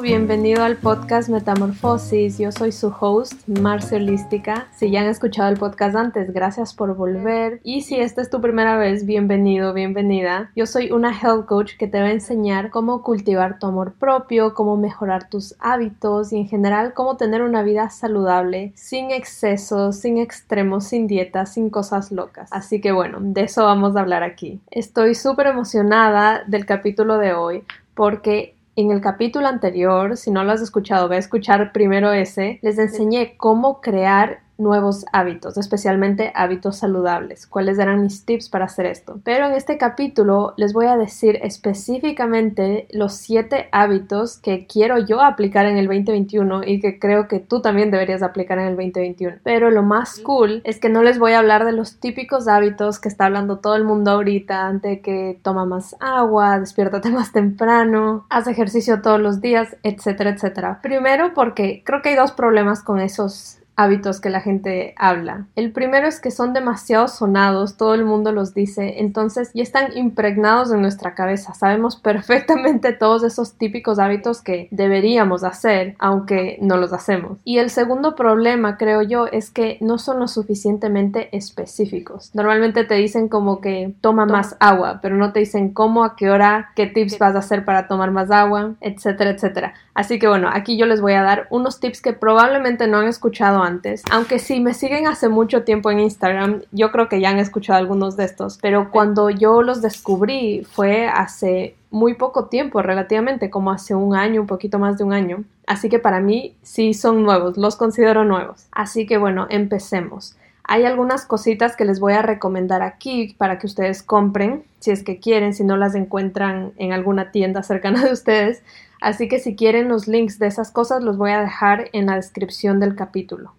Bienvenido al podcast Metamorfosis. Yo soy su host, Marcia Holística. Si ya han escuchado el podcast antes, gracias por volver. Y si esta es tu primera vez, bienvenido, bienvenida. Yo soy una health coach que te va a enseñar cómo cultivar tu amor propio, cómo mejorar tus hábitos y en general cómo tener una vida saludable, sin excesos, sin extremos, sin dietas, sin cosas locas. Así que bueno, de eso vamos a hablar aquí. Estoy súper emocionada del capítulo de hoy porque en el capítulo anterior, si no lo has escuchado, ve a escuchar primero ese, les enseñé cómo crear nuevos hábitos, especialmente hábitos saludables. ¿Cuáles eran mis tips para hacer esto? Pero en este capítulo les voy a decir específicamente los siete hábitos que quiero yo aplicar en el 2021 y que creo que tú también deberías aplicar en el 2021. Pero lo más cool es que no les voy a hablar de los típicos hábitos que está hablando todo el mundo ahorita, de que toma más agua, despiértate más temprano, haz ejercicio todos los días, etcétera, etcétera. Primero porque creo que hay dos problemas con esos hábitos que la gente habla. El primero es que son demasiado sonados, todo el mundo los dice, entonces ya están impregnados en nuestra cabeza. Sabemos perfectamente todos esos típicos hábitos que deberíamos hacer, aunque no los hacemos. Y el segundo problema, creo yo, es que no son lo suficientemente específicos. Normalmente te dicen como que toma más agua, pero no te dicen cómo, a qué hora, qué tips vas a hacer para tomar más agua, etcétera, etcétera. Así que bueno, aquí yo les voy a dar unos tips que probablemente no han escuchado antes. Aunque si me siguen hace mucho tiempo en Instagram, yo creo que ya han escuchado algunos de estos, pero cuando yo los descubrí fue hace muy poco tiempo, relativamente, como hace un año, un poquito más de un año. Así que para mí sí son nuevos, los considero nuevos. Así que bueno, empecemos. Hay algunas cositas que les voy a recomendar aquí para que ustedes compren, si es que quieren, si no las encuentran en alguna tienda cercana de ustedes. Así que si quieren los links de esas cosas los voy a dejar en la descripción del capítulo.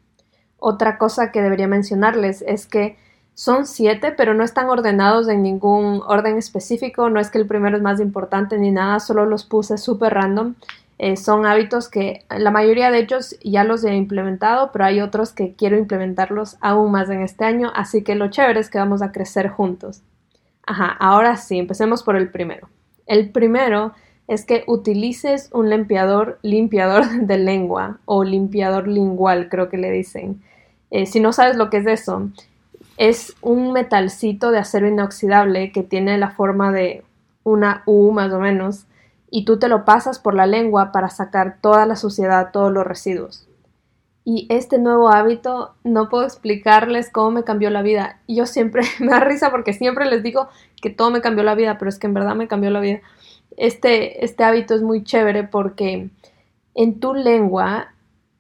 Otra cosa que debería mencionarles es que son siete, pero no están ordenados en ningún orden específico. No es que el primero es más importante ni nada, solo los puse súper random. Eh, son hábitos que la mayoría de ellos ya los he implementado, pero hay otros que quiero implementarlos aún más en este año, así que lo chévere es que vamos a crecer juntos. Ajá, ahora sí, empecemos por el primero. El primero es que utilices un limpiador, limpiador de lengua o limpiador lingual, creo que le dicen. Eh, si no sabes lo que es eso, es un metalcito de acero inoxidable que tiene la forma de una U más o menos y tú te lo pasas por la lengua para sacar toda la suciedad, todos los residuos. Y este nuevo hábito no puedo explicarles cómo me cambió la vida. Yo siempre me da risa porque siempre les digo que todo me cambió la vida, pero es que en verdad me cambió la vida. Este, este hábito es muy chévere porque en tu lengua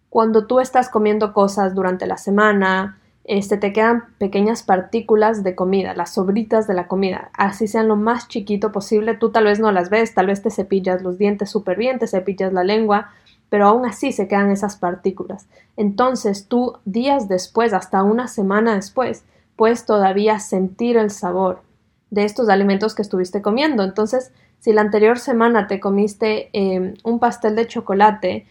cuando tú estás comiendo cosas durante la semana, este, te quedan pequeñas partículas de comida, las sobritas de la comida, así sean lo más chiquito posible, tú tal vez no las ves, tal vez te cepillas los dientes súper bien, te cepillas la lengua, pero aún así se quedan esas partículas. Entonces tú días después, hasta una semana después, puedes todavía sentir el sabor de estos alimentos que estuviste comiendo. Entonces, si la anterior semana te comiste eh, un pastel de chocolate,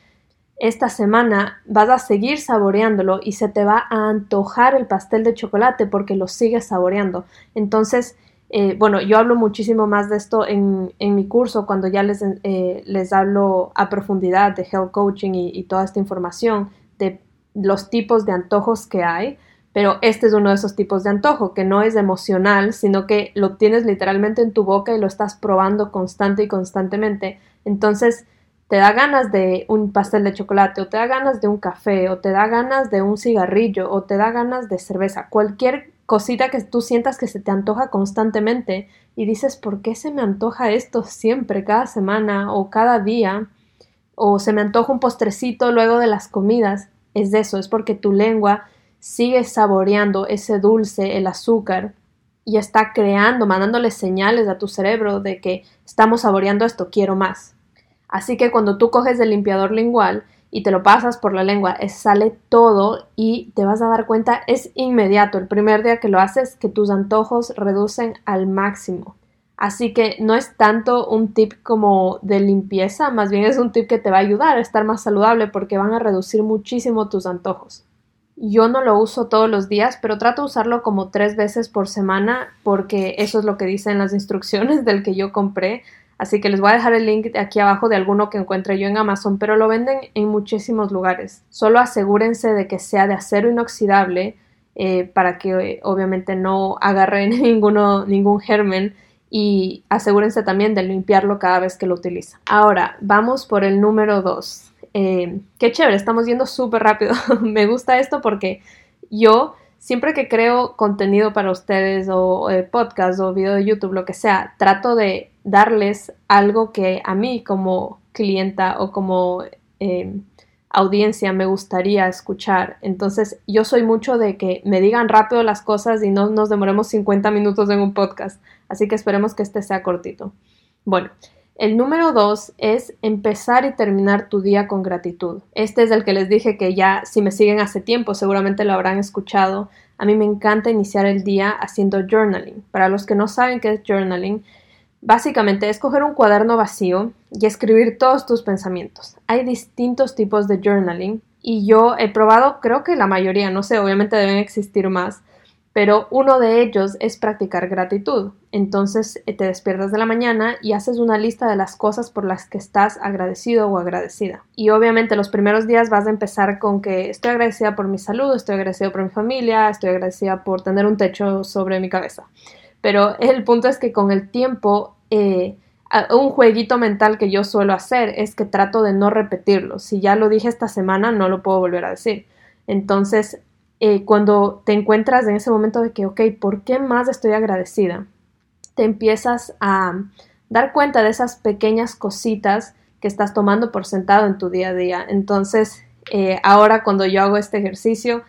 esta semana vas a seguir saboreándolo y se te va a antojar el pastel de chocolate porque lo sigues saboreando. Entonces, eh, bueno, yo hablo muchísimo más de esto en, mi curso cuando ya les, eh, les hablo a profundidad de health coaching y toda esta información de los tipos de antojos que hay. Pero este es uno de esos tipos de antojo que no es emocional, sino que lo tienes literalmente en tu boca y lo estás probando constante y constantemente. Entonces, te da ganas de un pastel de chocolate, o te da ganas de un café, o te da ganas de un cigarrillo, o te da ganas de cerveza, cualquier cosita que tú sientas que se te antoja constantemente y dices, ¿por qué se me antoja esto siempre, cada semana o cada día? O se me antoja un postrecito luego de las comidas. Es de eso, es porque tu lengua sigue saboreando ese dulce, el azúcar, y está creando, mandándole señales a tu cerebro de que estamos saboreando esto, quiero más. Así que cuando tú coges el limpiador lingual y te lo pasas por la lengua, sale todo y te vas a dar cuenta, es inmediato, el primer día que lo haces, que tus antojos reducen al máximo. Así que no es tanto un tip como de limpieza, más bien es un tip que te va a ayudar a estar más saludable porque van a reducir muchísimo tus antojos. Yo no lo uso todos los días, pero trato de usarlo como tres veces por semana porque eso es lo que dicen las instrucciones del que yo compré. Así que les voy a dejar el link aquí abajo de alguno que encuentre yo en Amazon, pero lo venden en muchísimos lugares. Solo asegúrense de que sea de acero inoxidable eh, para que eh, obviamente no agarren ninguno, ningún germen y asegúrense también de limpiarlo cada vez que lo utilizan. Ahora, vamos por el número 2. Eh, qué chévere, estamos yendo súper rápido. Me gusta esto porque yo siempre que creo contenido para ustedes o podcast o video de YouTube, lo que sea, trato de darles algo que a mí como clienta o como eh, audiencia me gustaría escuchar. Entonces yo soy mucho de que me digan rápido las cosas y no nos demoremos 50 minutos en un podcast. Así que esperemos que este sea cortito. Bueno, el número dos es empezar y terminar tu día con gratitud. Este es el que les dije que ya si me siguen hace tiempo seguramente lo habrán escuchado. A mí me encanta iniciar el día haciendo journaling. Para los que no saben qué es journaling, Básicamente es coger un cuaderno vacío y escribir todos tus pensamientos. Hay distintos tipos de journaling y yo he probado, creo que la mayoría, no sé, obviamente deben existir más, pero uno de ellos es practicar gratitud. Entonces eh, te despiertas de la mañana y haces una lista de las cosas por las que estás agradecido o agradecida. Y obviamente los primeros días vas a empezar con que estoy agradecida por mi salud, estoy agradecida por mi familia, estoy agradecida por tener un techo sobre mi cabeza. Pero el punto es que con el tiempo, eh, un jueguito mental que yo suelo hacer es que trato de no repetirlo. Si ya lo dije esta semana, no lo puedo volver a decir. Entonces, eh, cuando te encuentras en ese momento de que, ok, ¿por qué más estoy agradecida? Te empiezas a dar cuenta de esas pequeñas cositas que estás tomando por sentado en tu día a día. Entonces, eh, ahora cuando yo hago este ejercicio,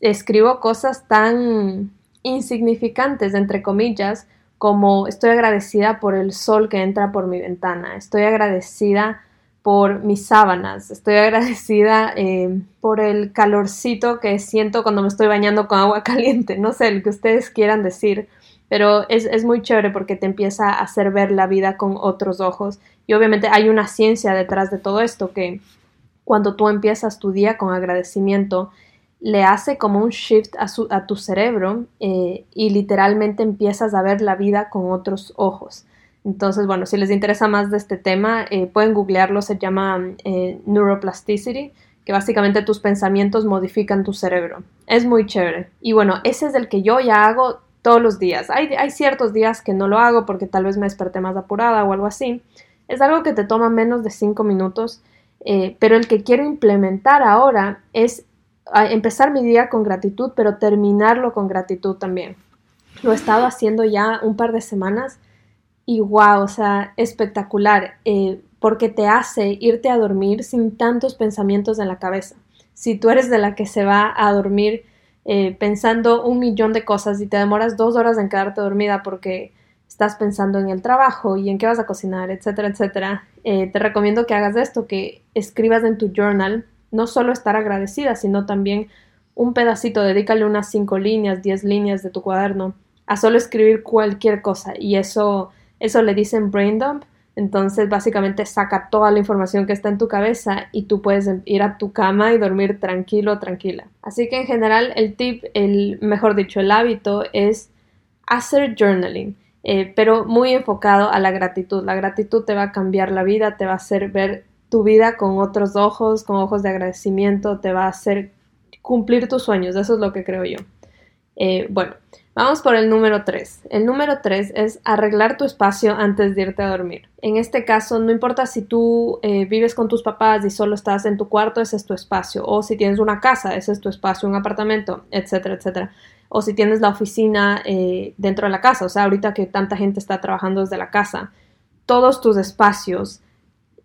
escribo cosas tan insignificantes, entre comillas, como estoy agradecida por el sol que entra por mi ventana, estoy agradecida por mis sábanas, estoy agradecida eh, por el calorcito que siento cuando me estoy bañando con agua caliente, no sé, el que ustedes quieran decir, pero es, es muy chévere porque te empieza a hacer ver la vida con otros ojos. Y obviamente hay una ciencia detrás de todo esto que cuando tú empiezas tu día con agradecimiento, le hace como un shift a, a tu cerebro eh, y literalmente empiezas a ver la vida con otros ojos. Entonces, bueno, si les interesa más de este tema, eh, pueden googlearlo, se llama eh, neuroplasticity, que básicamente tus pensamientos modifican tu cerebro. Es muy chévere. Y bueno, ese es el que yo ya hago todos los días. Hay, hay ciertos días que no lo hago porque tal vez me desperté más apurada o algo así. Es algo que te toma menos de cinco minutos, pero el que quiero implementar ahora es empezar mi día con gratitud, pero terminarlo con gratitud también. Lo he estado haciendo ya un par de semanas y wow, o sea, espectacular, eh, porque te hace irte a dormir sin tantos pensamientos en la cabeza. Si tú eres de la que se va a dormir eh, pensando un millón de cosas y te demoras dos horas en quedarte dormida porque estás pensando en el trabajo y en qué vas a cocinar, etcétera, etcétera, eh, te recomiendo que hagas esto, que escribas en tu journal no solo estar agradecida, sino también un pedacito, dedícale unas cinco líneas, diez líneas de tu cuaderno a solo escribir cualquier cosa y eso, eso le dicen brain dump. Entonces básicamente saca toda la información que está en tu cabeza y tú puedes ir a tu cama y dormir tranquilo, tranquila. Así que en general el tip, el mejor dicho, el hábito es hacer journaling, eh, pero muy enfocado a la gratitud. La gratitud te va a cambiar la vida, te va a hacer ver tu vida con otros ojos, con ojos de agradecimiento, te va a hacer cumplir tus sueños, eso es lo que creo yo. Eh, bueno, vamos por el número 3. El número 3 es arreglar tu espacio antes de irte a dormir. En este caso, no importa si tú eh, vives con tus papás y solo estás en tu cuarto, ese es tu espacio. O si tienes una casa, ese es tu espacio, un apartamento, etcétera, etcétera. O si tienes la oficina eh, dentro de la casa, o sea, ahorita que tanta gente está trabajando desde la casa, todos tus espacios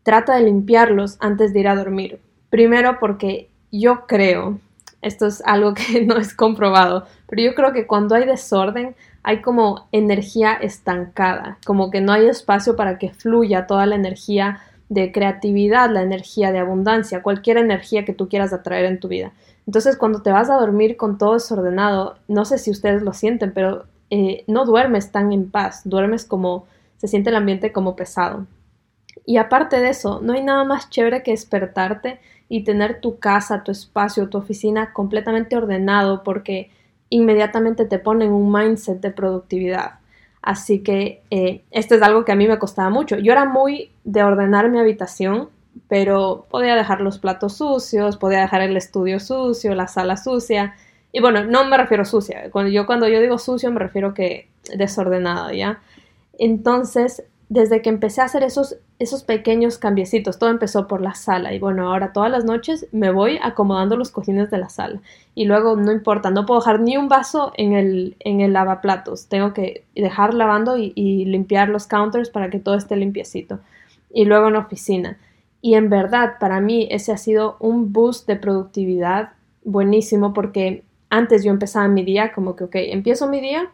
trata de limpiarlos antes de ir a dormir. Primero porque yo creo, esto es algo que no es comprobado, pero yo creo que cuando hay desorden hay como energía estancada, como que no hay espacio para que fluya toda la energía de creatividad, la energía de abundancia, cualquier energía que tú quieras atraer en tu vida. Entonces cuando te vas a dormir con todo desordenado, no sé si ustedes lo sienten, pero eh, no duermes tan en paz, duermes como, se siente el ambiente como pesado. Y aparte de eso, no hay nada más chévere que despertarte y tener tu casa, tu espacio, tu oficina completamente ordenado porque inmediatamente te pone en un mindset de productividad. Así que eh, esto es algo que a mí me costaba mucho. Yo era muy de ordenar mi habitación, pero podía dejar los platos sucios, podía dejar el estudio sucio, la sala sucia. Y bueno, no me refiero sucia. Yo, cuando yo digo sucio me refiero que desordenado, ¿ya? Entonces, desde que empecé a hacer esos, esos pequeños cambiecitos, todo empezó por la sala. Y bueno, ahora todas las noches me voy acomodando los cojines de la sala. Y luego no importa, no puedo dejar ni un vaso en el, en el lavaplatos, tengo que dejar lavando y, y limpiar los counters para que todo esté limpiecito. Y luego en oficina. Y en verdad, para mí ese ha sido un boost de productividad buenísimo porque antes yo empezaba mi día como que, ok, empiezo mi día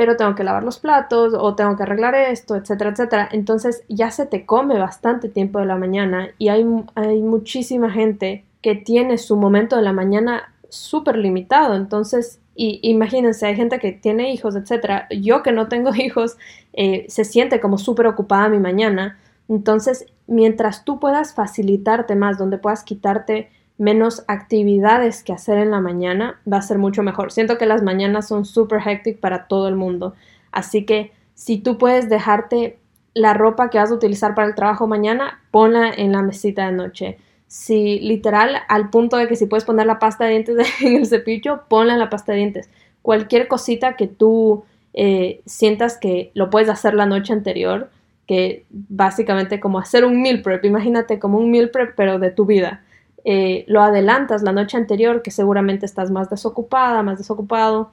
pero tengo que lavar los platos o tengo que arreglar esto, etcétera, etcétera. Entonces ya se te come bastante tiempo de la mañana y hay, hay muchísima gente que tiene su momento de la mañana súper limitado. Entonces, y, imagínense, hay gente que tiene hijos, etcétera. Yo que no tengo hijos, eh, se siente como súper ocupada mi mañana. Entonces, mientras tú puedas facilitarte más, donde puedas quitarte menos actividades que hacer en la mañana, va a ser mucho mejor. Siento que las mañanas son súper hectic para todo el mundo. Así que si tú puedes dejarte la ropa que vas a utilizar para el trabajo mañana, ponla en la mesita de noche. Si literal, al punto de que si puedes poner la pasta de dientes en el cepillo, ponla en la pasta de dientes. Cualquier cosita que tú eh, sientas que lo puedes hacer la noche anterior, que básicamente como hacer un meal prep, imagínate como un meal prep pero de tu vida eh, lo adelantas la noche anterior, que seguramente estás más desocupada, más desocupado,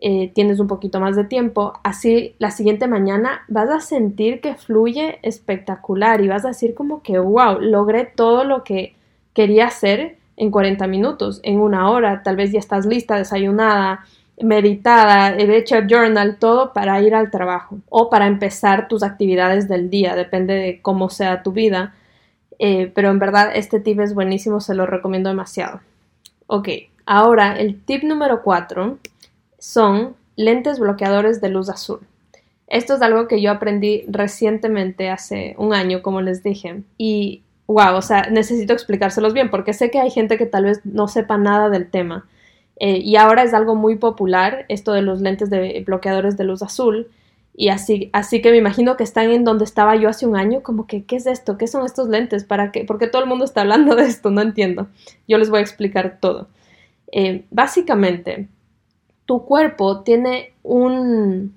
eh, tienes un poquito más de tiempo, así la siguiente mañana vas a sentir que fluye espectacular y vas a decir como que, wow, logré todo lo que quería hacer en 40 minutos, en una hora, tal vez ya estás lista, desayunada, meditada, he hecho journal, todo para ir al trabajo o para empezar tus actividades del día, depende de cómo sea tu vida eh, pero en verdad este tip es buenísimo, se lo recomiendo demasiado. Ok, ahora el tip número 4 son lentes bloqueadores de luz azul. Esto es algo que yo aprendí recientemente, hace un año, como les dije. Y, wow, o sea, necesito explicárselos bien porque sé que hay gente que tal vez no sepa nada del tema. Eh, y ahora es algo muy popular, esto de los lentes de bloqueadores de luz azul. Y así, así que me imagino que están en donde estaba yo hace un año, como que, ¿qué es esto? ¿Qué son estos lentes? ¿Para qué? Porque todo el mundo está hablando de esto, no entiendo. Yo les voy a explicar todo. Eh, básicamente, tu cuerpo tiene un,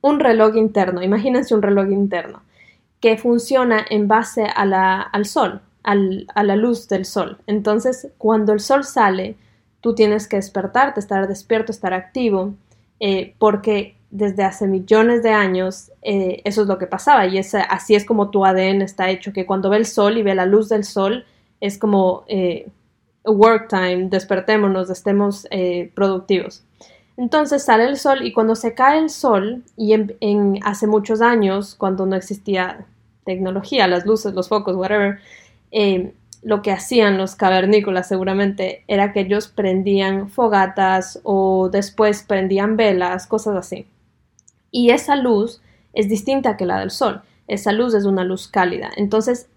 un, reloj interno, imagínense un reloj interno, que funciona en base a la, al sol, al, a la luz del sol. Entonces, cuando el sol sale, tú tienes que despertarte, estar despierto, estar activo, eh, porque desde hace millones de años eh, eso es lo que pasaba y así es como tu ADN está hecho, que cuando ve el sol y ve la luz del sol es como eh, work time, despertémonos, estemos eh, productivos. Entonces sale el sol y cuando se cae el sol, y en, hace muchos años, cuando no existía tecnología, las luces, los focos, whatever, lo que hacían los cavernícolas seguramente era que ellos prendían fogatas o después prendían velas, cosas así. Y esa luz es distinta que la del sol. Esa luz es una luz cálida. Entonces,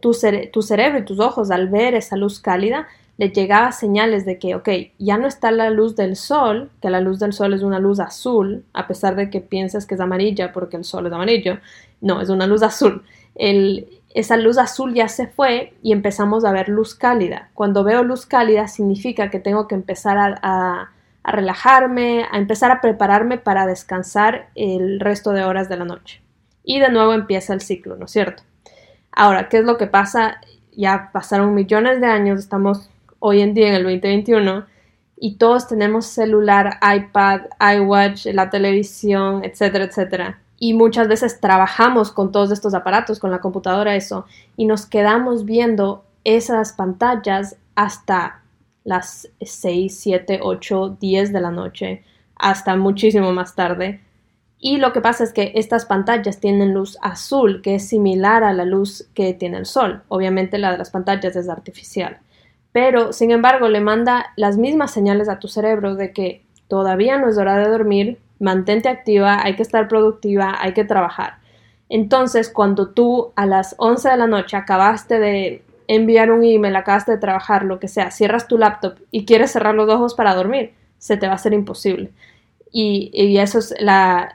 tu, cerebro y tus ojos al ver esa luz cálida le llegaba señales de que, ok, ya no está la luz del sol, que la luz del sol es una luz azul, a pesar de que piensas que es amarilla porque el sol es amarillo. No, es una luz azul. esa luz azul ya se fue y empezamos a ver luz cálida. Cuando veo luz cálida significa que tengo que empezar a a relajarme, a empezar a prepararme para descansar el resto de horas de la noche. Y de nuevo empieza el ciclo, ¿no es cierto? Ahora, ¿qué es lo que pasa? Ya pasaron millones de años, estamos hoy en día en el 2021 y todos tenemos celular, iPad, iWatch, la televisión, etcétera, etcétera. Y muchas veces trabajamos con todos estos aparatos, con la computadora, eso, y nos quedamos viendo esas pantallas hasta las 6, 7, 8, 10 de la noche hasta muchísimo más tarde. Y lo que pasa es que estas pantallas tienen luz azul, que es similar a la luz que tiene el sol. Obviamente la de las pantallas es artificial. Pero, sin embargo, le manda las mismas señales a tu cerebro de que todavía no es hora de dormir, mantente activa, hay que estar productiva, hay que trabajar. Entonces, cuando tú a las 11 de la noche acabaste de enviar un email, acabaste de trabajar, lo que sea, cierras tu laptop y quieres cerrar los ojos para dormir, se te va a hacer imposible. Y, eso es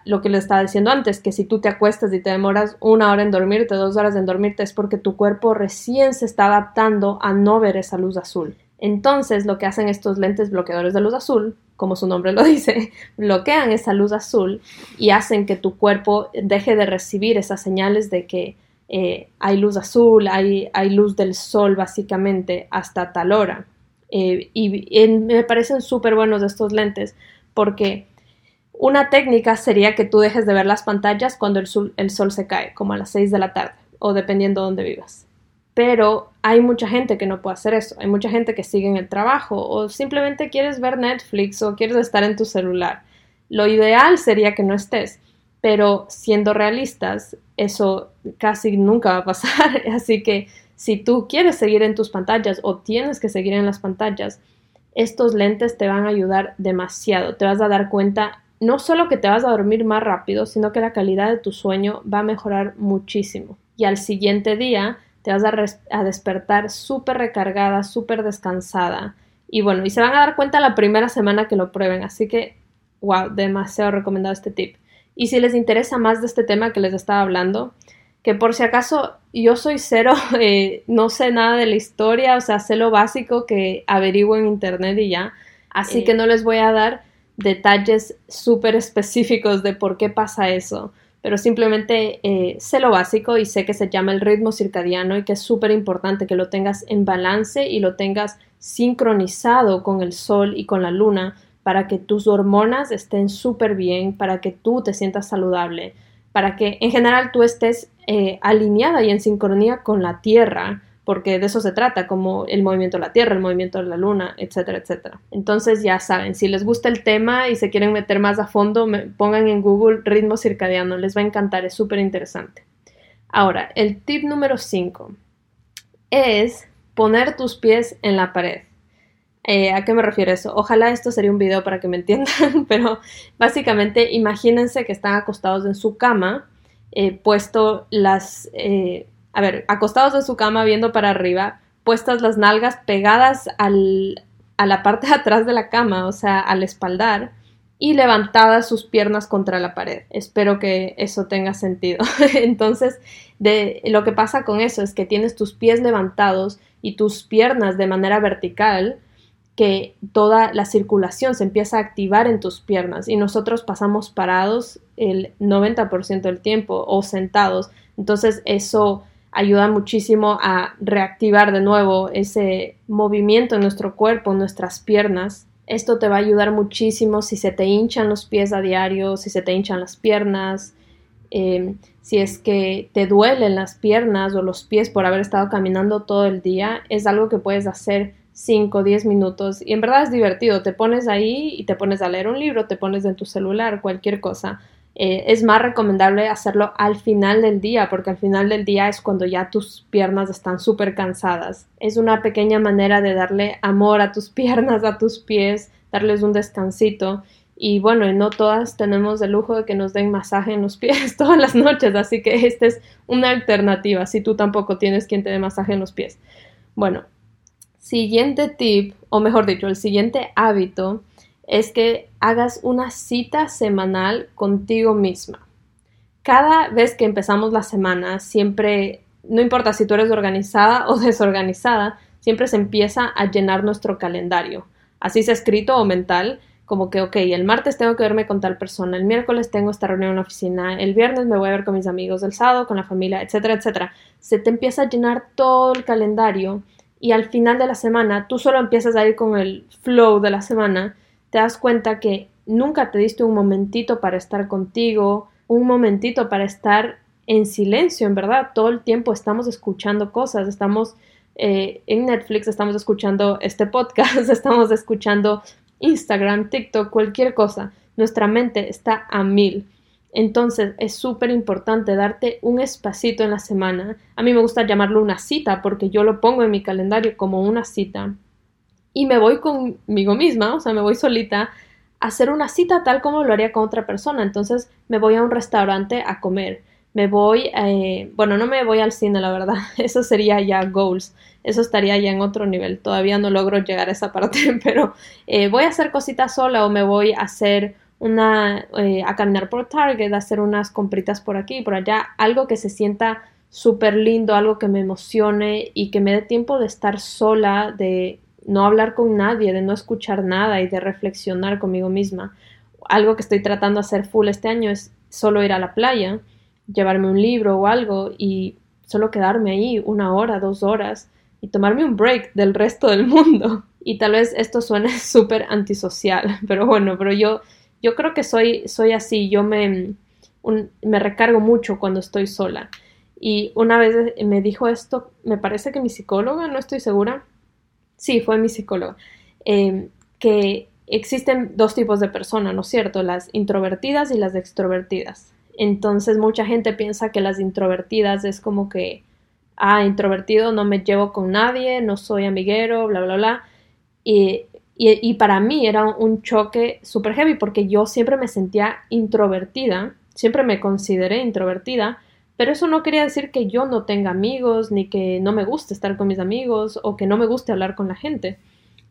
lo que le estaba diciendo antes, que si tú te acuestas y te demoras una hora en dormirte, dos horas en dormirte, es porque tu cuerpo recién se está adaptando a no ver esa luz azul. Entonces, lo que hacen estos lentes bloqueadores de luz azul, como su nombre lo dice, bloquean esa luz azul y hacen que tu cuerpo deje de recibir esas señales de que eh, hay luz azul, hay, luz del sol básicamente hasta tal hora. Eh, y me parecen súper buenos estos lentes porque una técnica sería que tú dejes de ver las pantallas cuando el sol, el sol se cae, como a las 6 de la tarde, o dependiendo de dónde vivas. Pero hay mucha gente que no puede hacer eso. Hay mucha gente que sigue en el trabajo o simplemente quieres ver Netflix o quieres estar en tu celular. Lo ideal sería que no estés, pero siendo realistas, eso casi nunca va a pasar. Así que si tú quieres seguir en tus pantallas o tienes que seguir en las pantallas, estos lentes te van a ayudar demasiado. Te vas a dar cuenta no solo que te vas a dormir más rápido, sino que la calidad de tu sueño va a mejorar muchísimo. Y al siguiente día te vas a, despertar súper recargada, súper descansada. Y bueno, y se van a dar cuenta la primera semana que lo prueben. Así que, wow, demasiado recomendado este tip. Y si les interesa más de este tema que les estaba hablando, que por si acaso yo soy cero, eh, no sé nada de la historia, o sea, sé lo básico que averiguo en internet y ya. Así que no les voy a dar detalles súper específicos de por qué pasa eso, pero simplemente eh, sé lo básico y sé que se llama el ritmo circadiano y que es súper importante que lo tengas en balance y lo tengas sincronizado con el sol y con la luna para que tus hormonas estén súper bien, para que tú te sientas saludable, para que en general tú estés eh, alineada y en sincronía con la tierra porque de eso se trata, como el movimiento de la Tierra, el movimiento de la Luna, etcétera, etcétera. Entonces ya saben, si les gusta el tema y se quieren meter más a fondo, pongan en Google ritmo circadiano, les va a encantar, es súper interesante. Ahora, el tip número 5 es poner tus pies en la pared. Eh, ¿A qué me refiero eso? Ojalá esto sería un video para que me entiendan, pero básicamente imagínense que están acostados en su cama, eh, puesto las... Eh, a ver, acostados en su cama viendo para arriba, puestas las nalgas pegadas al, a la parte de atrás de la cama, o sea, al espaldar, y levantadas sus piernas contra la pared. Espero que eso tenga sentido. Entonces, de, lo que pasa con eso es que tienes tus pies levantados y tus piernas de manera vertical, que toda la circulación se empieza a activar en tus piernas y nosotros pasamos parados el 90% del tiempo o sentados. Entonces, eso ayuda muchísimo a reactivar de nuevo ese movimiento en nuestro cuerpo, en nuestras piernas. Esto te va a ayudar muchísimo si se te hinchan los pies a diario, si se te hinchan las piernas, em, si es que te duelen las piernas o los pies por haber estado caminando todo el día, es algo que puedes hacer 5 o 10 minutos y en verdad es divertido, te pones ahí y te pones a leer un libro, te pones en tu celular, cualquier cosa. Eh, es más recomendable hacerlo al final del día, porque al final del día es cuando ya tus piernas están súper cansadas. Es una pequeña manera de darle amor a tus piernas, a tus pies, darles un descansito. Y bueno, no todas tenemos el lujo de que nos den masaje en los pies todas las noches, así que esta es una alternativa si tú tampoco tienes quien te dé masaje en los pies. Bueno, siguiente tip, o mejor dicho, el siguiente hábito es que hagas una cita semanal contigo misma. Cada vez que empezamos la semana, siempre, no importa si tú eres organizada o desorganizada, siempre se empieza a llenar nuestro calendario. Así sea escrito o mental, como que, ok, el martes tengo que verme con tal persona, el miércoles tengo esta reunión en la oficina, el viernes me voy a ver con mis amigos, el sábado con la familia, etcétera, etcétera. Se te empieza a llenar todo el calendario y al final de la semana tú solo empiezas a ir con el flow de la semana te das cuenta que nunca te diste un momentito para estar contigo, un momentito para estar en silencio, en verdad. Todo el tiempo estamos escuchando cosas, estamos eh, en Netflix, estamos escuchando este podcast, estamos escuchando Instagram, TikTok, cualquier cosa. Nuestra mente está a mil. Entonces es súper importante darte un espacito en la semana. A mí me gusta llamarlo una cita porque yo lo pongo en mi calendario como una cita y me voy conmigo misma, o sea, me voy solita a hacer una cita tal como lo haría con otra persona. Entonces me voy a un restaurante a comer. Me voy, eh, bueno, no me voy al cine, la verdad. Eso sería ya goals. Eso estaría ya en otro nivel. Todavía no logro llegar a esa parte, pero eh, voy a hacer cositas sola o me voy a hacer una, eh, a caminar por Target, a hacer unas compritas por aquí y por allá, algo que se sienta súper lindo, algo que me emocione y que me dé tiempo de estar sola, de no hablar con nadie, de no escuchar nada y de reflexionar conmigo misma. Algo que estoy tratando de hacer full este año es solo ir a la playa, llevarme un libro o algo y solo quedarme ahí una hora, dos horas y tomarme un break del resto del mundo. Y tal vez esto suene súper antisocial, pero bueno, pero yo, yo creo que soy, soy así, yo me, me recargo mucho cuando estoy sola. Y una vez me dijo esto, me parece que mi psicóloga, no estoy segura, sí, fue mi psicóloga, em, que existen dos tipos de personas, ¿no es cierto? Las introvertidas y las extrovertidas. Entonces mucha gente piensa que las introvertidas es como que, ah, introvertido, no me llevo con nadie, no soy amiguero, bla, bla, bla. Y, y, para mí era un choque súper heavy porque yo siempre me sentía introvertida, siempre me consideré introvertida, pero eso no quería decir que yo no tenga amigos, ni que no me guste estar con mis amigos o que no me guste hablar con la gente.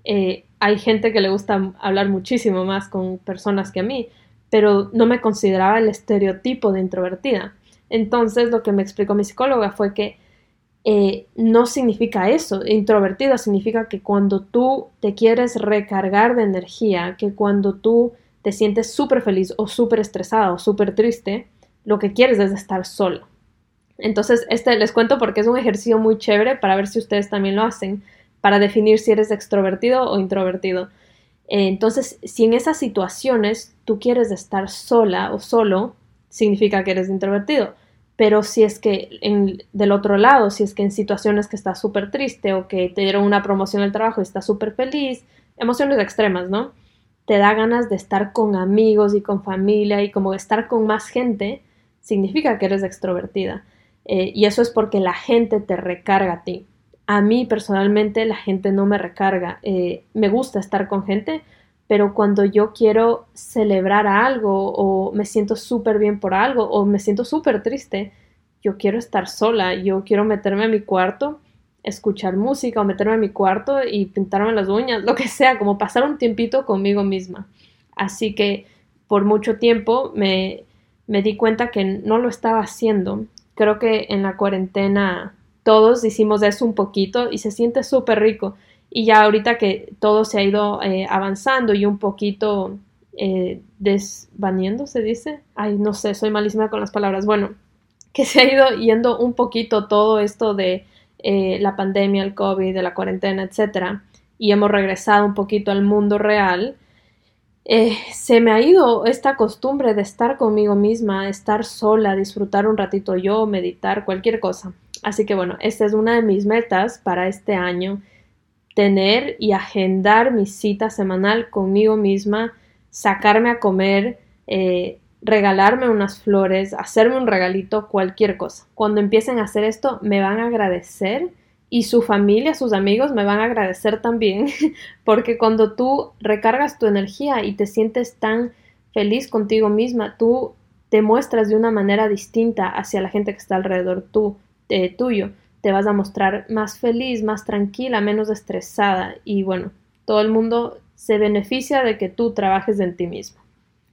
Eh, hay gente que le gusta hablar muchísimo más con personas que a mí, pero no me consideraba el estereotipo de introvertida. Entonces lo que me explicó mi psicóloga fue que eh, no significa eso. Introvertida significa que cuando tú te quieres recargar de energía, que cuando tú te sientes súper feliz o súper estresada o súper triste, lo que quieres es estar solo. Entonces, este les cuento porque es un ejercicio muy chévere para ver si ustedes también lo hacen, para definir si eres extrovertido o introvertido. Eh, entonces, si en esas situaciones tú quieres estar sola o solo, significa que eres introvertido. Pero si es que en, del otro lado, si es que en situaciones que estás súper triste o que te dieron una promoción al trabajo y estás súper feliz, emociones extremas, ¿no? Te da ganas de estar con amigos y con familia y como estar con más gente, significa que eres extrovertida. Eh, y eso es porque la gente te recarga a ti. A mí personalmente la gente no me recarga. Eh, me gusta estar con gente, pero cuando yo quiero celebrar algo o me siento súper bien por algo o me siento súper triste, yo quiero estar sola, yo quiero meterme a mi cuarto, escuchar música o meterme a mi cuarto y pintarme las uñas, lo que sea, como pasar un tiempito conmigo misma. Así que por mucho tiempo me, me di cuenta que no lo estaba haciendo Creo que en la cuarentena todos hicimos eso un poquito y se siente súper rico. Y ya ahorita que todo se ha ido eh, avanzando y un poquito eh, se dice. Ay, no sé, soy malísima con las palabras. Bueno, que se ha ido yendo un poquito todo esto de eh, la pandemia, el COVID, de la cuarentena, etcétera, y hemos regresado un poquito al mundo real eh, se me ha ido esta costumbre de estar conmigo misma, estar sola, disfrutar un ratito yo, meditar, cualquier cosa. Así que bueno, esta es una de mis metas para este año, tener y agendar mi cita semanal conmigo misma, sacarme a comer, eh, regalarme unas flores, hacerme un regalito, cualquier cosa. Cuando empiecen a hacer esto, me van a agradecer y su familia, sus amigos me van a agradecer también, porque cuando tú recargas tu energía y te sientes tan feliz contigo misma, tú te muestras de una manera distinta hacia la gente que está alrededor eh, tuyo. Te vas a mostrar más feliz, más tranquila, menos estresada y bueno, todo el mundo se beneficia de que tú trabajes en ti mismo.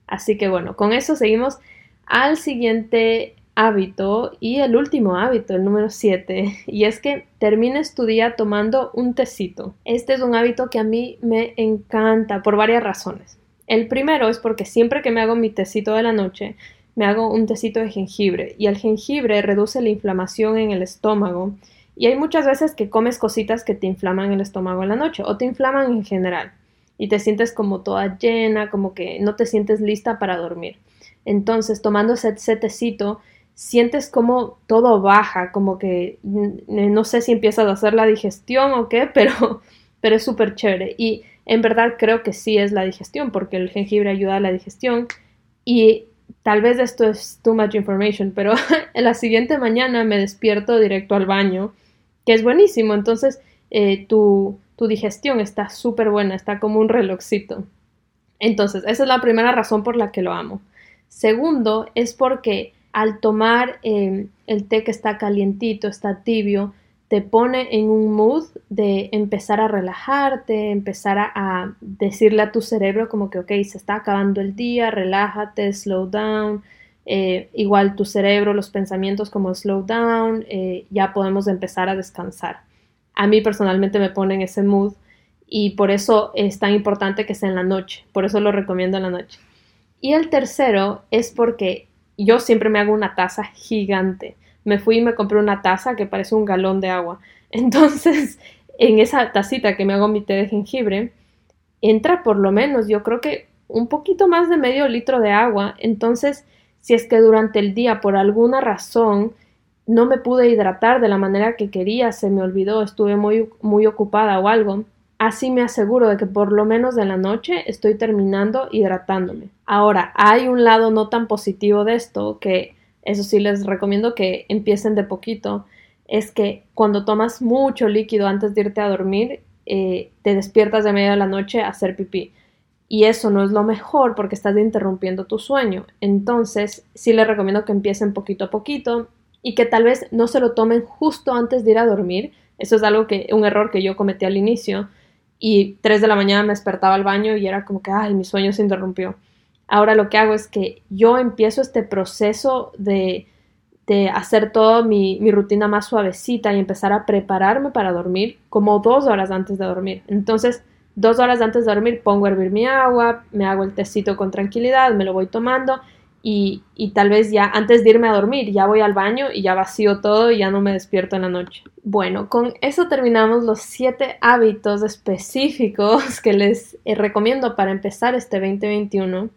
Así que bueno, con eso seguimos al siguiente hábito y el último hábito, el número 7, y es que termines tu día tomando un tecito. Este es un hábito que a mí me encanta por varias razones. El primero es porque siempre que me hago mi tecito de la noche, me hago un tecito de jengibre y el jengibre reduce la inflamación en el estómago y hay muchas veces que comes cositas que te inflaman el estómago en la noche o te inflaman en general y te sientes como toda llena, como que no te sientes lista para dormir. Entonces, tomando ese, tecito, sientes como todo baja, como que no sé si empiezas a hacer la digestión o qué, pero, pero es súper chévere. Y en verdad creo que sí es la digestión, porque el jengibre ayuda a la digestión. Y tal vez esto es too much information, pero en la siguiente mañana me despierto directo al baño, que es buenísimo. Entonces eh, tu, tu digestión está súper buena, está como un relojcito. Entonces, esa es la primera razón por la que lo amo. Segundo, es porque al tomar em, el té que está calientito, está tibio, te pone en un mood de empezar a relajarte, empezar a, decirle a tu cerebro como que, ok, se está acabando el día, relájate, slow down. Eh, igual tu cerebro, los pensamientos como slow down, eh, ya podemos empezar a descansar. A mí personalmente me pone en ese mood y por eso es tan importante que sea en la noche, por eso lo recomiendo en la noche. Y el tercero es porque yo siempre me hago una taza gigante. Me fui y me compré una taza que parece un galón de agua. Entonces, en esa tacita que me hago mi té de jengibre, entra por lo menos, yo creo que un poquito más de medio litro de agua. Entonces, si es que durante el día, por alguna razón, no me pude hidratar de la manera que quería, se me olvidó, estuve muy, muy ocupada o algo, Así me aseguro de que por lo menos de la noche estoy terminando hidratándome. Ahora, hay un lado no tan positivo de esto, que eso sí les recomiendo que empiecen de poquito, es que cuando tomas mucho líquido antes de irte a dormir, eh, te despiertas de media de la noche a hacer pipí. Y eso no es lo mejor porque estás interrumpiendo tu sueño. Entonces, sí les recomiendo que empiecen poquito a poquito y que tal vez no se lo tomen justo antes de ir a dormir. Eso es algo que, un error que yo cometí al inicio y 3 de la mañana me despertaba al baño y era como que, ay, mi sueño se interrumpió. Ahora lo que hago es que yo empiezo este proceso de, de hacer toda mi, mi, rutina más suavecita y empezar a prepararme para dormir como dos horas antes de dormir. Entonces, dos horas antes de dormir pongo a hervir mi agua, me hago el tecito con tranquilidad, me lo voy tomando y, tal vez ya antes de irme a dormir ya voy al baño y ya vacío todo y ya no me despierto en la noche. Bueno, con eso terminamos los siete hábitos específicos que les eh, recomiendo para empezar este 2021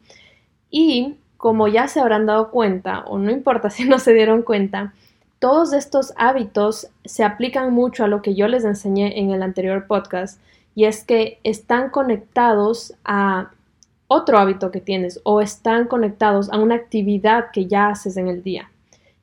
y como ya se habrán dado cuenta o no importa si no se dieron cuenta, todos estos hábitos se aplican mucho a lo que yo les enseñé en el anterior podcast y es que están conectados a otro hábito que tienes o están conectados a una actividad que ya haces en el día.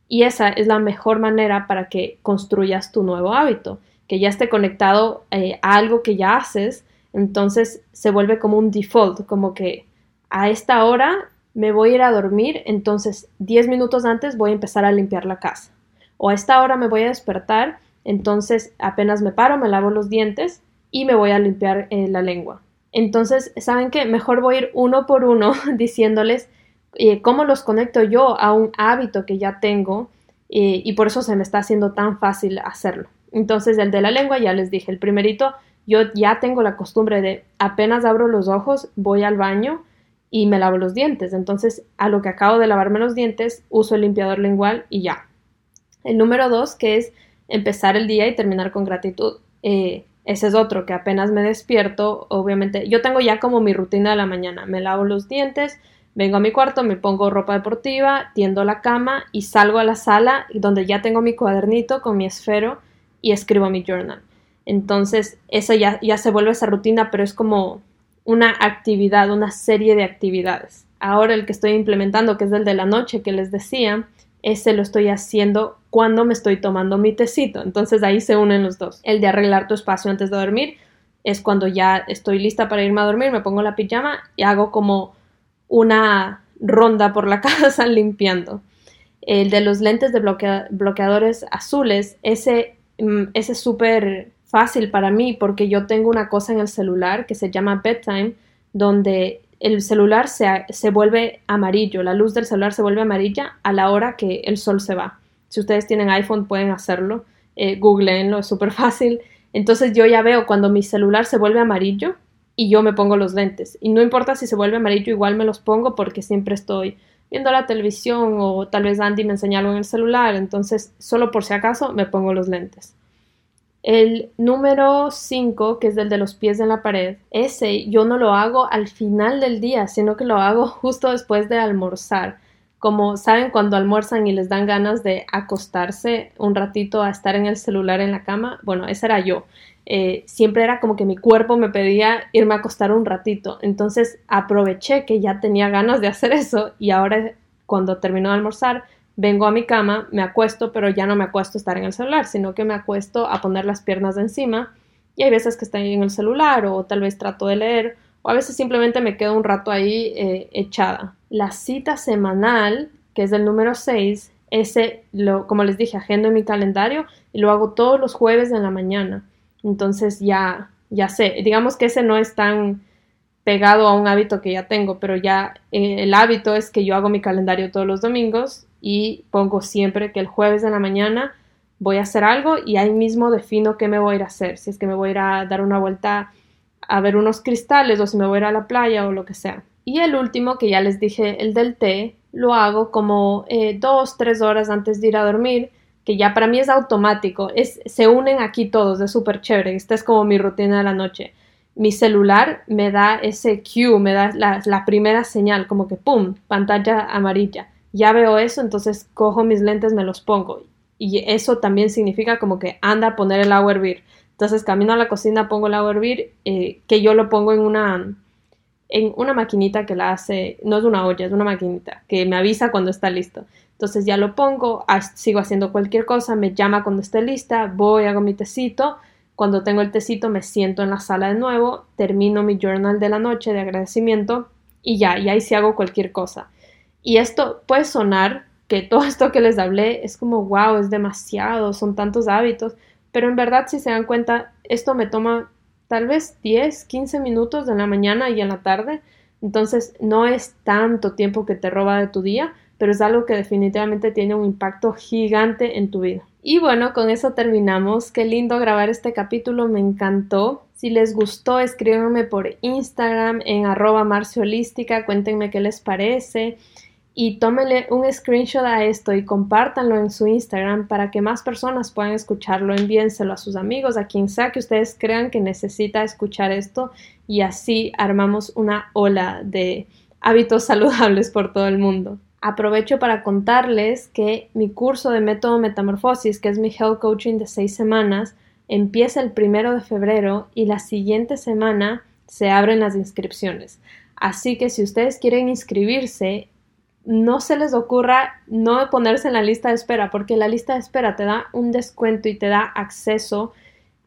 Y esa es la mejor manera para que construyas tu nuevo hábito, que ya esté conectado eh, a algo que ya haces, entonces se vuelve como un default, como que a esta hora me voy a ir a dormir, entonces 10 minutos antes voy a empezar a limpiar la casa. O a esta hora me voy a despertar, entonces apenas me paro, me lavo los dientes y me voy a limpiar eh, la lengua. Entonces, ¿saben qué? Mejor voy a ir uno por uno diciéndoles eh, cómo los conecto yo a un hábito que ya tengo eh, y por eso se me está haciendo tan fácil hacerlo. Entonces, el de la lengua ya les dije, el primerito, yo ya tengo la costumbre de apenas abro los ojos, voy al baño y me lavo los dientes. Entonces, a lo que acabo de lavarme los dientes, uso el limpiador lingual y ya. El número dos, que es empezar el día y terminar con gratitud. Eh, ese es otro, que apenas me despierto, obviamente, yo tengo ya como mi rutina de la mañana, me lavo los dientes, vengo a mi cuarto, me pongo ropa deportiva, tiendo la cama y salgo a la sala donde ya tengo mi cuadernito con mi esfero y escribo mi journal. Entonces, esa ya, ya se vuelve esa rutina, pero es como una actividad, una serie de actividades. Ahora el que estoy implementando, que es el de la noche que les decía, ese lo estoy haciendo cuando me estoy tomando mi tecito. Entonces ahí se unen los dos. El de arreglar tu espacio antes de dormir es cuando ya estoy lista para irme a dormir, me pongo la pijama y hago como una ronda por la casa limpiando. El de los lentes de bloqueadores azules, ese, mm, ese es súper fácil para mí porque yo tengo una cosa en el celular que se llama bedtime, donde el celular se, se, vuelve amarillo, la luz del celular se vuelve amarilla a la hora que el sol se va. Si ustedes tienen iPhone pueden hacerlo, eh, googleenlo, es súper fácil. Entonces yo ya veo cuando mi celular se vuelve amarillo y yo me pongo los lentes. Y no importa si se vuelve amarillo, igual me los pongo porque siempre estoy viendo la televisión o tal vez Andy me enseña algo en el celular. Entonces, solo por si acaso, me pongo los lentes. El número 5, que es el de los pies en la pared, ese yo no lo hago al final del día, sino que lo hago justo después de almorzar. Como saben, cuando almuerzan y les dan ganas de acostarse un ratito a estar en el celular en la cama, bueno, ese era yo. Eh, siempre era como que mi cuerpo me pedía irme a acostar un ratito. Entonces aproveché que ya tenía ganas de hacer eso y ahora cuando termino de almorzar vengo a mi cama, me acuesto, pero ya no me acuesto a estar en el celular, sino que me acuesto a poner las piernas de encima y hay veces que estoy en el celular o tal vez trato de leer o a veces simplemente me quedo un rato ahí eh, echada. La cita semanal, que es el número 6, ese, lo, como les dije, agendo en mi calendario y lo hago todos los jueves en la mañana. Entonces ya, ya sé, digamos que ese no es tan pegado a un hábito que ya tengo, pero ya eh, el hábito es que yo hago mi calendario todos los domingos y pongo siempre que el jueves de la mañana voy a hacer algo y ahí mismo defino qué me voy a ir a hacer, si es que me voy a ir a dar una vuelta a ver unos cristales o si me voy a ir a la playa o lo que sea. Y el último, que ya les dije, el del té, lo hago como eh, dos, tres horas antes de ir a dormir, que ya para mí es automático, es, se unen aquí todos, es súper chévere, esta es como mi rutina de la noche. Mi celular me da ese cue, me da la, la primera señal, como que ¡pum! pantalla amarilla. Ya veo eso, entonces cojo mis lentes, me los pongo. Y eso también significa como que anda a poner el agua a hervir. Entonces camino a la cocina, pongo el agua a hervir, eh, que yo lo pongo en una, en una maquinita que la hace, no es una olla, es una maquinita, que me avisa cuando está listo. Entonces ya lo pongo, sigo haciendo cualquier cosa, me llama cuando esté lista, voy, hago mi tecito. Cuando tengo el tecito me siento en la sala de nuevo, termino mi journal de la noche de agradecimiento y ya, y ahí sí hago cualquier cosa. Y esto puede sonar que todo esto que les hablé es como, wow, es demasiado, son tantos hábitos, pero en verdad si se dan cuenta, esto me toma tal vez 10, 15 minutos en la mañana y en la tarde, entonces no es tanto tiempo que te roba de tu día, pero es algo que definitivamente tiene un impacto gigante en tu vida. Y bueno, con eso terminamos. Qué lindo grabar este capítulo, me encantó. Si les gustó, escríbanme por Instagram en arroba marciolística, cuéntenme qué les parece y tómenle un screenshot a esto y compártanlo en su Instagram para que más personas puedan escucharlo. Envíenselo a sus amigos, a quien sea que ustedes crean que necesita escuchar esto y así armamos una ola de hábitos saludables por todo el mundo. Aprovecho para contarles que mi curso de método metamorfosis, que es mi health coaching de seis semanas, empieza el primero de febrero y la siguiente semana se abren las inscripciones. Así que si ustedes quieren inscribirse, no se les ocurra no ponerse en la lista de espera, porque la lista de espera te da un descuento y te da acceso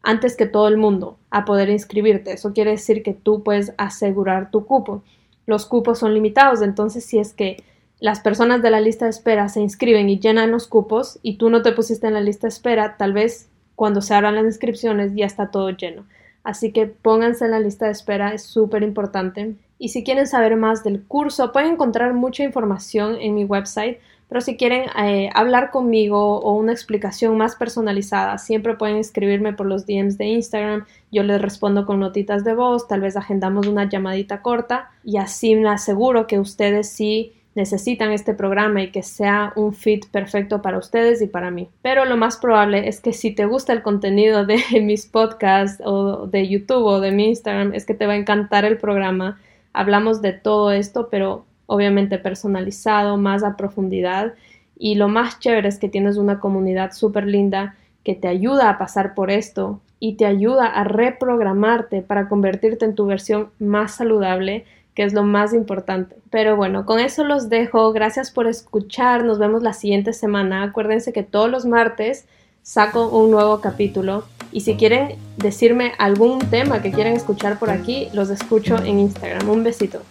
antes que todo el mundo a poder inscribirte. Eso quiere decir que tú puedes asegurar tu cupo. Los cupos son limitados, entonces si es que las personas de la lista de espera se inscriben y llenan los cupos y tú no te pusiste en la lista de espera, tal vez cuando se abran las inscripciones ya está todo lleno. Así que pónganse en la lista de espera, es súper importante. Y si quieren saber más del curso, pueden encontrar mucha información en mi website, pero si quieren eh, hablar conmigo o una explicación más personalizada, siempre pueden escribirme por los DMs de Instagram. Yo les respondo con notitas de voz, tal vez agendamos una llamadita corta y así me aseguro que ustedes sí necesitan este programa y que sea un fit perfecto para ustedes y para mí. Pero lo más probable es que si te gusta el contenido de mis podcasts o de YouTube o de mi Instagram, es que te va a encantar el programa hablamos de todo esto, pero obviamente personalizado, más a profundidad. Y lo más chévere es que tienes una comunidad súper linda que te ayuda a pasar por esto y te ayuda a reprogramarte para convertirte en tu versión más saludable, que es lo más importante. Pero bueno, con eso los dejo. Gracias por escuchar. Nos vemos la siguiente semana. Acuérdense que todos los martes saco un nuevo capítulo. Y si quieren decirme algún tema que quieren escuchar por aquí, los escucho en Instagram. Un besito.